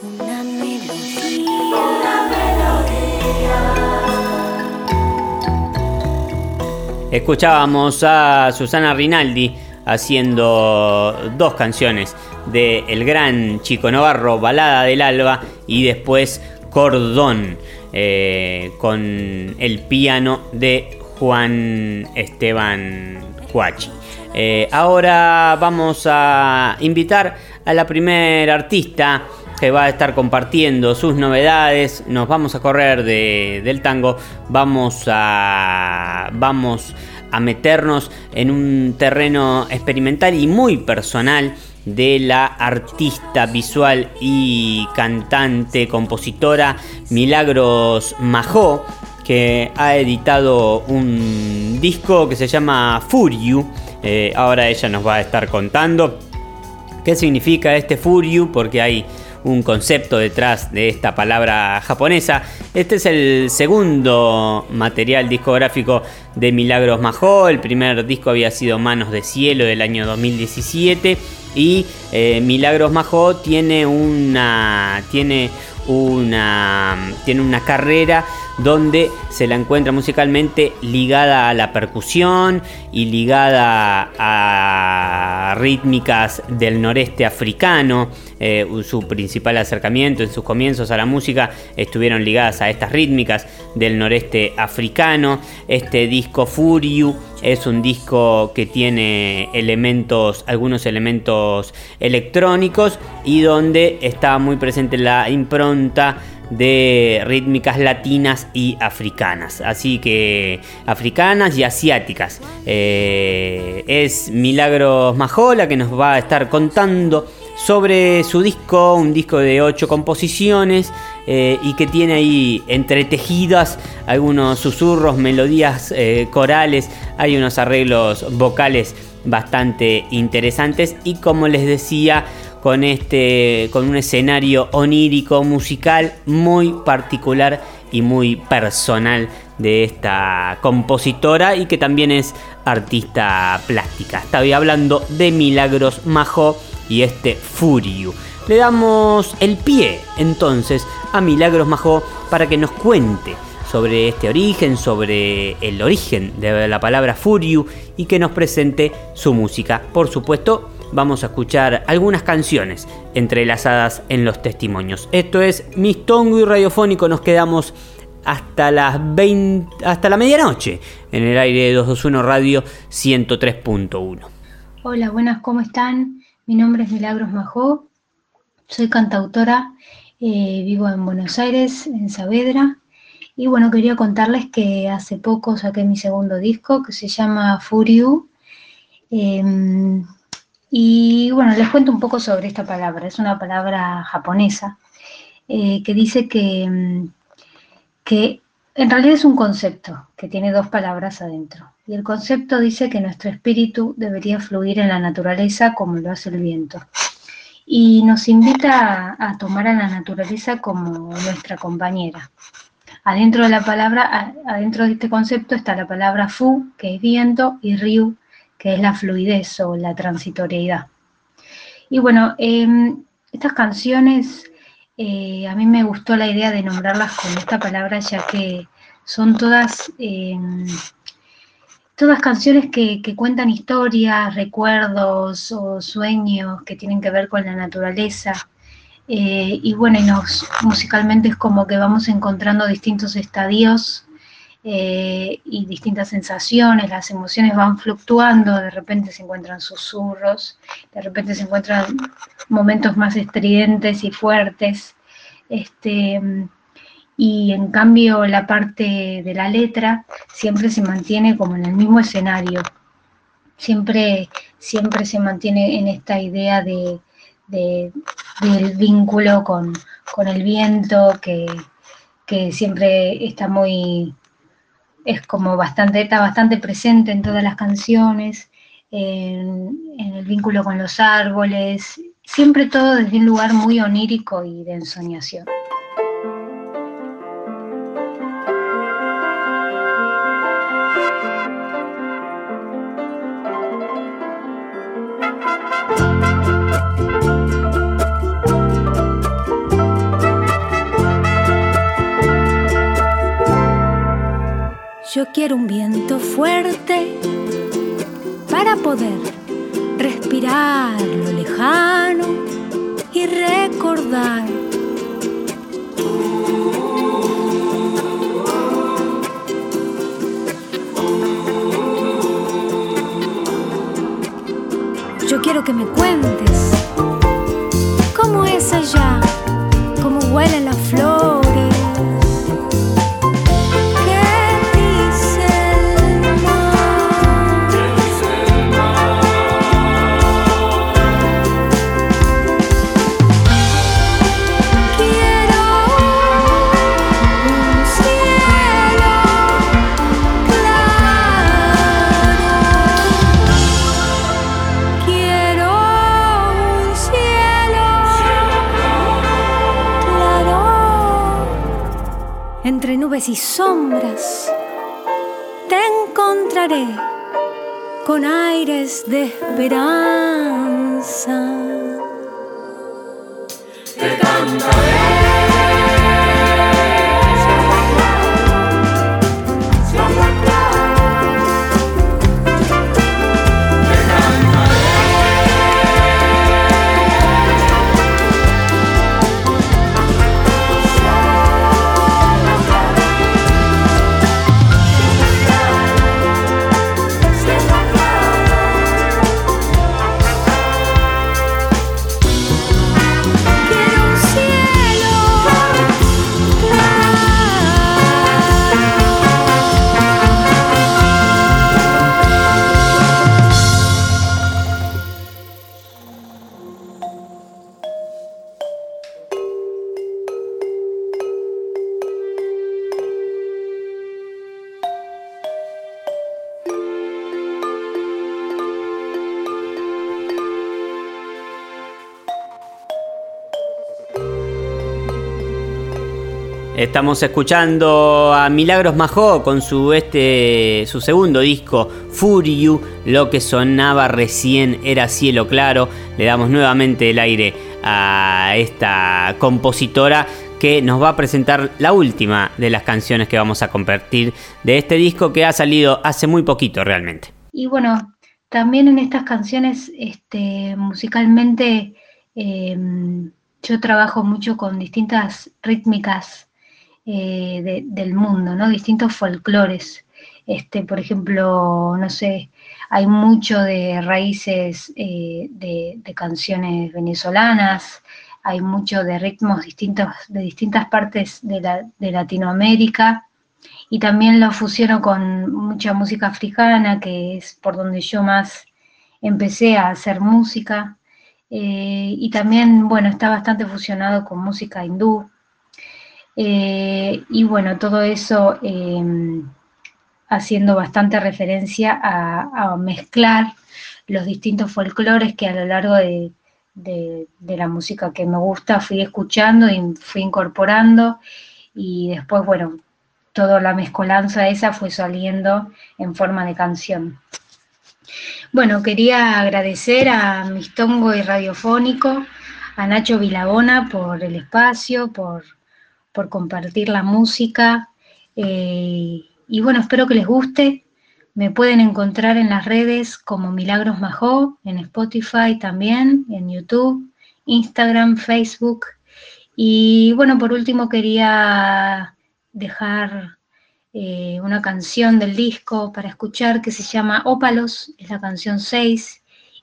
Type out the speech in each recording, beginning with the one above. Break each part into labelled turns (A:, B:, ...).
A: Una melodía. Una melodía.
B: Escuchábamos a Susana Rinaldi haciendo dos canciones de El Gran Chico Navarro, Balada del Alba y después Cordón eh, con el piano de Juan Esteban Huachi. Eh, ahora vamos a invitar a la primera artista que va a estar compartiendo sus novedades. Nos vamos a correr de- del tango. Vamos a. Vamos a meternos en un terreno experimental y muy personal de la artista visual y cantante, compositora Milagros Majó, que ha editado un disco que se llama Furiu. Eh, ahora ella nos va a estar contando ¿Qué significa este Furyu? Porque hay un concepto detrás de esta palabra japonesa. Este es el segundo material discográfico de Milagros Majó. El primer disco había sido Manos de Cielo del año 2017. Y eh, Milagros Majó tiene una. tiene una. tiene una carrera donde se la encuentra musicalmente ligada a la percusión y ligada a rítmicas del noreste africano. Eh, su principal acercamiento en sus comienzos a la música estuvieron ligadas a estas rítmicas del noreste africano. Este disco Furiu es un disco que tiene elementos, algunos elementos electrónicos y donde está muy presente la impronta de rítmicas latinas y africanas. Así que africanas y asiáticas. Eh, es Milagros Majola que nos va a estar contando sobre su disco, un disco de ocho composiciones eh, y que tiene ahí entretejidas algunos susurros, melodías eh, corales, hay unos arreglos vocales bastante interesantes y como les decía, con este con un escenario onírico musical muy particular y muy personal de esta compositora y que también es artista plástica. Estaba hablando de Milagros Majo y este Furiu. Le damos el pie entonces a Milagros Majo para que nos cuente sobre este origen, sobre el origen de la palabra Furiu y que nos presente su música. Por supuesto, vamos a escuchar algunas canciones entrelazadas en los testimonios. Esto es Mistongo y Radiofónico, nos quedamos hasta las 20, hasta la medianoche en el aire de 221 Radio 103.1.
C: Hola, buenas, ¿cómo están? Mi nombre es Milagros Majó, soy cantautora, eh, vivo en Buenos Aires, en Saavedra, y bueno, quería contarles que hace poco saqué mi segundo disco que se llama Furiu. em, y bueno, les cuento un poco sobre esta palabra. Es una palabra japonesa eh, que dice que, em, que en realidad es un concepto que tiene dos palabras adentro. Y el concepto dice que nuestro espíritu debería fluir en la naturaleza como lo hace el viento. Y nos invita a, tomar a la naturaleza como nuestra compañera. Adentro de la palabra, adentro de este concepto está la palabra fu, que es viento, y ryu, que es la fluidez o la transitoriedad. Y bueno, em, estas canciones, eh, a mí me gustó la idea de nombrarlas con esta palabra, ya que son todas, em, todas canciones que, que cuentan historias, recuerdos o sueños que tienen que ver con la naturaleza. Eh, y bueno, y nos, musicalmente es como que vamos encontrando distintos estadios eh, y distintas sensaciones, las emociones van fluctuando, de repente se encuentran susurros, de repente se encuentran momentos más estridentes y fuertes. Este, y en cambio la parte de la letra siempre se mantiene como en el mismo escenario. Siempre, siempre se mantiene en esta idea de, de- del vínculo con, con el viento, que, que siempre está muy, es como bastante, está bastante presente en todas las canciones, en, en el vínculo con los árboles, siempre todo desde un lugar muy onírico y de ensoñación.
D: Quiero un viento fuerte para poder respirar lo lejano y recordar. Yo quiero que me cuentes y sombras te encontraré con aires de esperanza.
B: Estamos escuchando a Milagros Majó con su este su segundo disco Furiu, lo que sonaba recién era cielo claro. Le damos nuevamente el aire a esta compositora que nos va a presentar la última de las canciones que vamos a compartir de este disco que ha salido hace muy poquito realmente.
C: Y bueno, también en estas canciones, este, musicalmente, eh, yo trabajo mucho con distintas rítmicas eh, de- del mundo, ¿no? Distintos folclores. Este, por ejemplo, no sé, hay mucho de raíces eh, de, canciones venezolanas, hay mucho de ritmos distintos de distintas partes de Latinoamérica y también lo fusiono con mucha música africana, que es por donde yo más empecé a hacer música. Eh, y también, bueno, está bastante fusionado con música hindú. Eh, y bueno, todo eso eh, haciendo bastante referencia a, mezclar los distintos folclores que a lo largo de, de- de la música que me gusta fui escuchando y fui incorporando. Y después, bueno, toda la mezcolanza esa fue saliendo en forma de canción. Bueno, quería agradecer a Mistongo y Radiofónico, a Nacho Vilabona por el espacio, por, por compartir la música. eh, y bueno, espero que les guste. Me pueden encontrar en las redes como Milagros Majó, en Spotify también, en YouTube, Instagram, Facebook. Y bueno, por último quería dejar eh, una canción del disco para escuchar que se llama Ópalos, es la canción 6,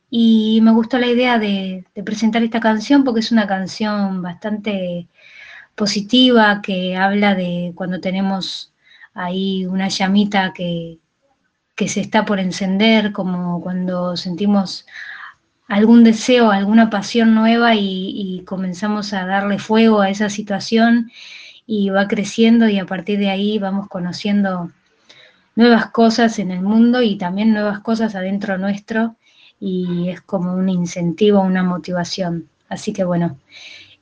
C: y me gustó la idea de, de presentar esta canción porque es una canción bastante positiva que habla de cuando tenemos ahí una llamita que, que se está por encender, como cuando sentimos algún deseo, alguna pasión nueva y, y comenzamos a darle fuego a esa situación y va creciendo y a partir de ahí vamos conociendo nuevas cosas en el mundo y también nuevas cosas adentro nuestro y es como un incentivo, una motivación. Así que bueno,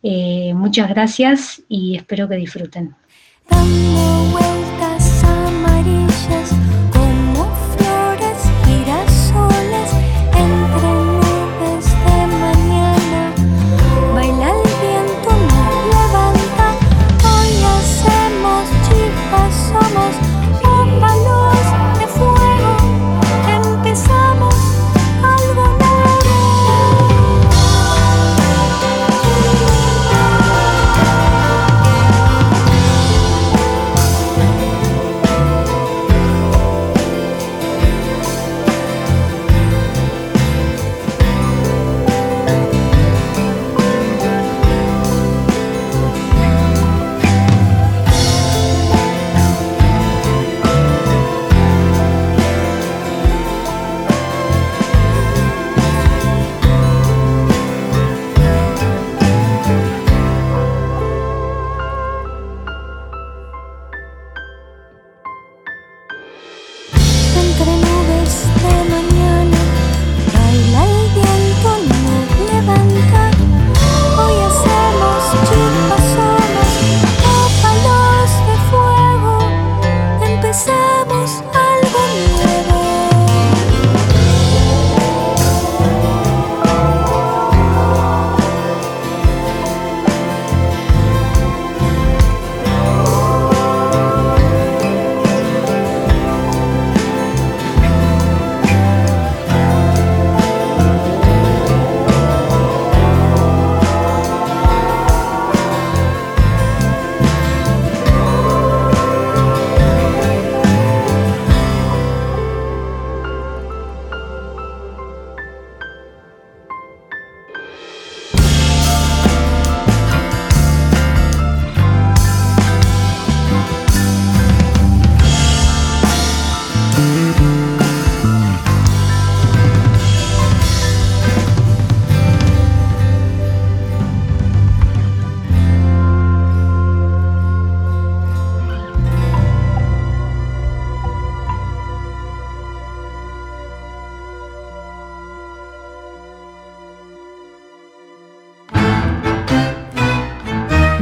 C: eh, muchas gracias y espero que disfruten.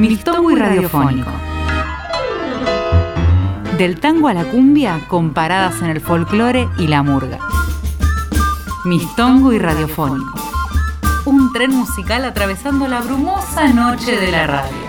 E: Mistongo y radiofónico. Del tango a la cumbia, comparadas en el folclore y la murga. Mistongo y radiofónico. Un tren musical atravesando la brumosa noche de la radio.